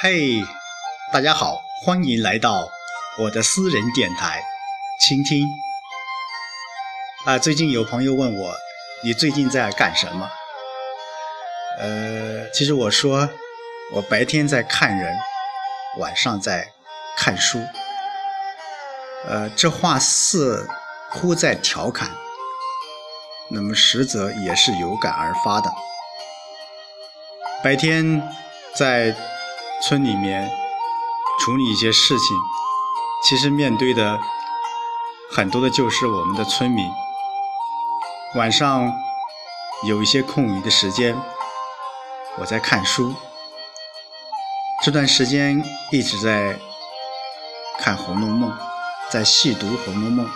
嘿，大家好，欢迎来到我的私人电台，倾听。啊，最近有朋友问我，你最近在干什么？呃，其实我说，我白天在看人，晚上在看书。呃，这话似乎在调侃，那么实则也是有感而发的。白天在村里面处理一些事情，其实面对的很多的就是我们的村民。晚上有一些空余的时间，我在看书。这段时间一直在看《红楼梦》，在细读《红楼梦》，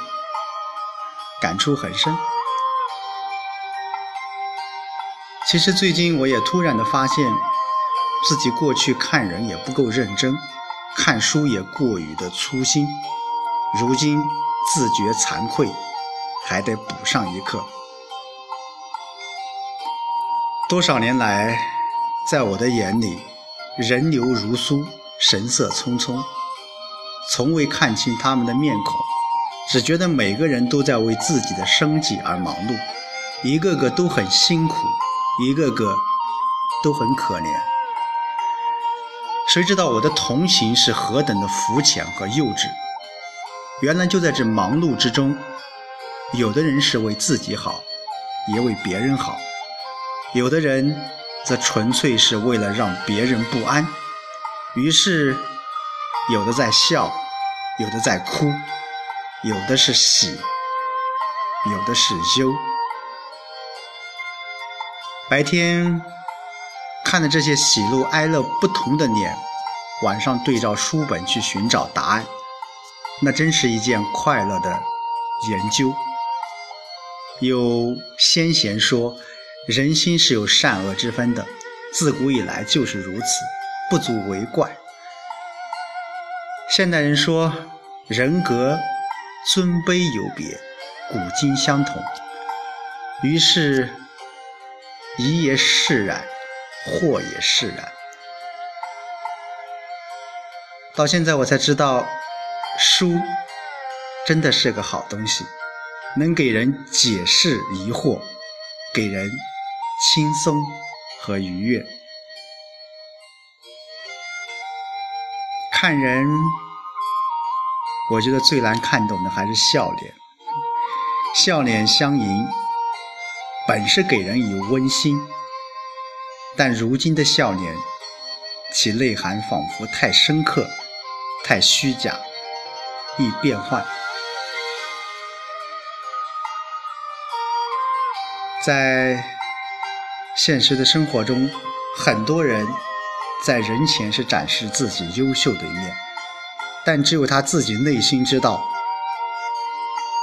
感触很深。其实最近我也突然的发现，自己过去看人也不够认真，看书也过于的粗心，如今自觉惭愧，还得补上一课。多少年来，在我的眼里，人流如梭，神色匆匆，从未看清他们的面孔，只觉得每个人都在为自己的生计而忙碌，一个个都很辛苦，一个个都很可怜。谁知道我的同情是何等的肤浅和幼稚？原来就在这忙碌之中，有的人是为自己好，也为别人好。有的人则纯粹是为了让别人不安，于是有的在笑，有的在哭，有的是喜，有的是忧。白天看着这些喜怒哀乐不同的脸，晚上对照书本去寻找答案，那真是一件快乐的研究。有先贤说。人心是有善恶之分的，自古以来就是如此，不足为怪。现代人说人格尊卑有别，古今相同，于是一也释然，祸也释然。到现在我才知道，书真的是个好东西，能给人解释疑惑，给人。轻松和愉悦。看人，我觉得最难看懂的还是笑脸。笑脸相迎，本是给人以温馨，但如今的笑脸，其内涵仿佛太深刻、太虚假，易变幻。在。现实的生活中，很多人在人前是展示自己优秀的一面，但只有他自己内心知道，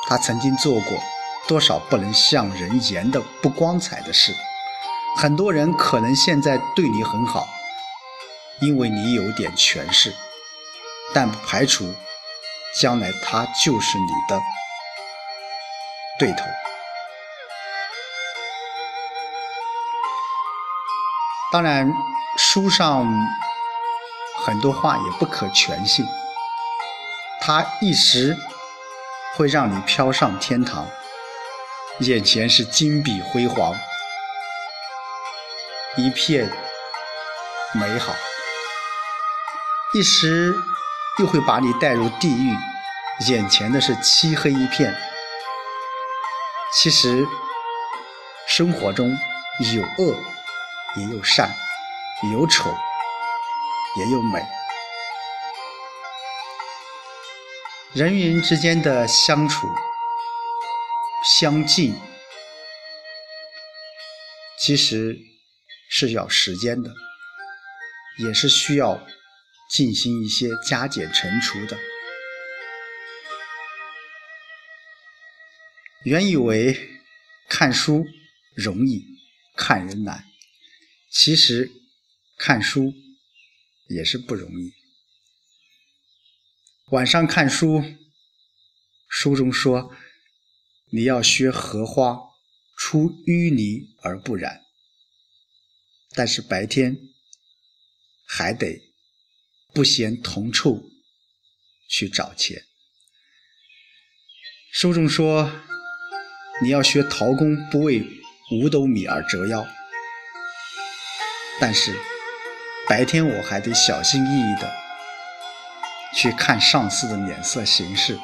他曾经做过多少不能向人言的不光彩的事。很多人可能现在对你很好，因为你有点权势，但不排除将来他就是你的对头。当然，书上很多话也不可全信，他一时会让你飘上天堂，眼前是金碧辉煌，一片美好；一时又会把你带入地狱，眼前的是漆黑一片。其实，生活中有恶。也有善，有丑，也有美。人与人之间的相处、相近，其实是要时间的，也是需要进行一些加减乘除的。原以为看书容易，看人难。其实，看书也是不容易。晚上看书，书中说你要学荷花出淤泥而不染，但是白天还得不嫌同处去找钱。书中说，你要学陶工不为五斗米而折腰，但是白天我还得小心翼翼的去看上司的脸色行事。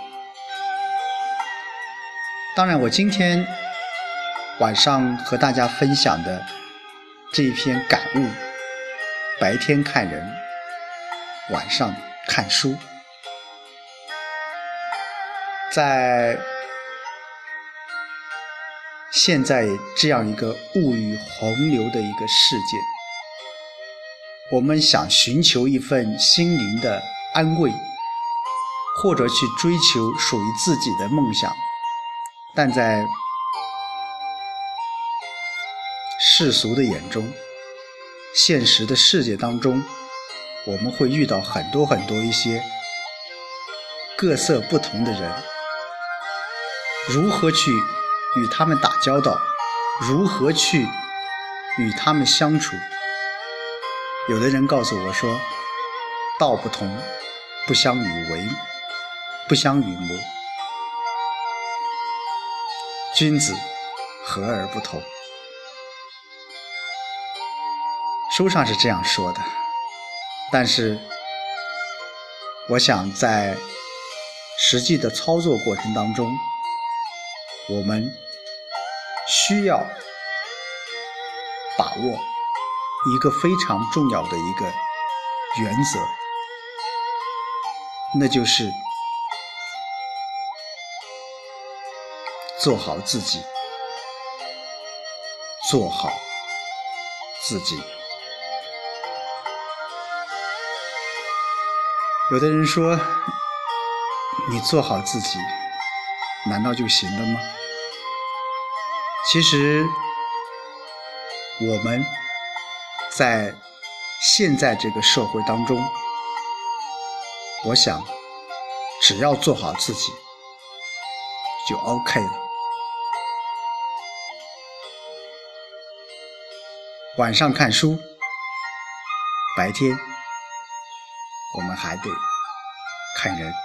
当然，我今天晚上和大家分享的这一篇感悟：白天看人，晚上看书。在现在这样一个物欲洪流的一个世界，我们想寻求一份心灵的安慰，或者去追求属于自己的梦想，但在世俗的眼中，现实的世界当中，我们会遇到很多很多一些各色不同的人。如何去与他们打交道？如何去与他们相处？有的人告诉我说：“道不同，不相与为，不相与谋。君子和而不同。”书上是这样说的，但是我想在实际的操作过程当中。我们需要把握一个非常重要的一个原则，那就是做好自己，做好自己。有的人说：“你做好自己。”难道就行了吗？其实，我们在现在这个社会当中，我想，只要做好自己，就 OK 了。晚上看书，白天我们还得看人。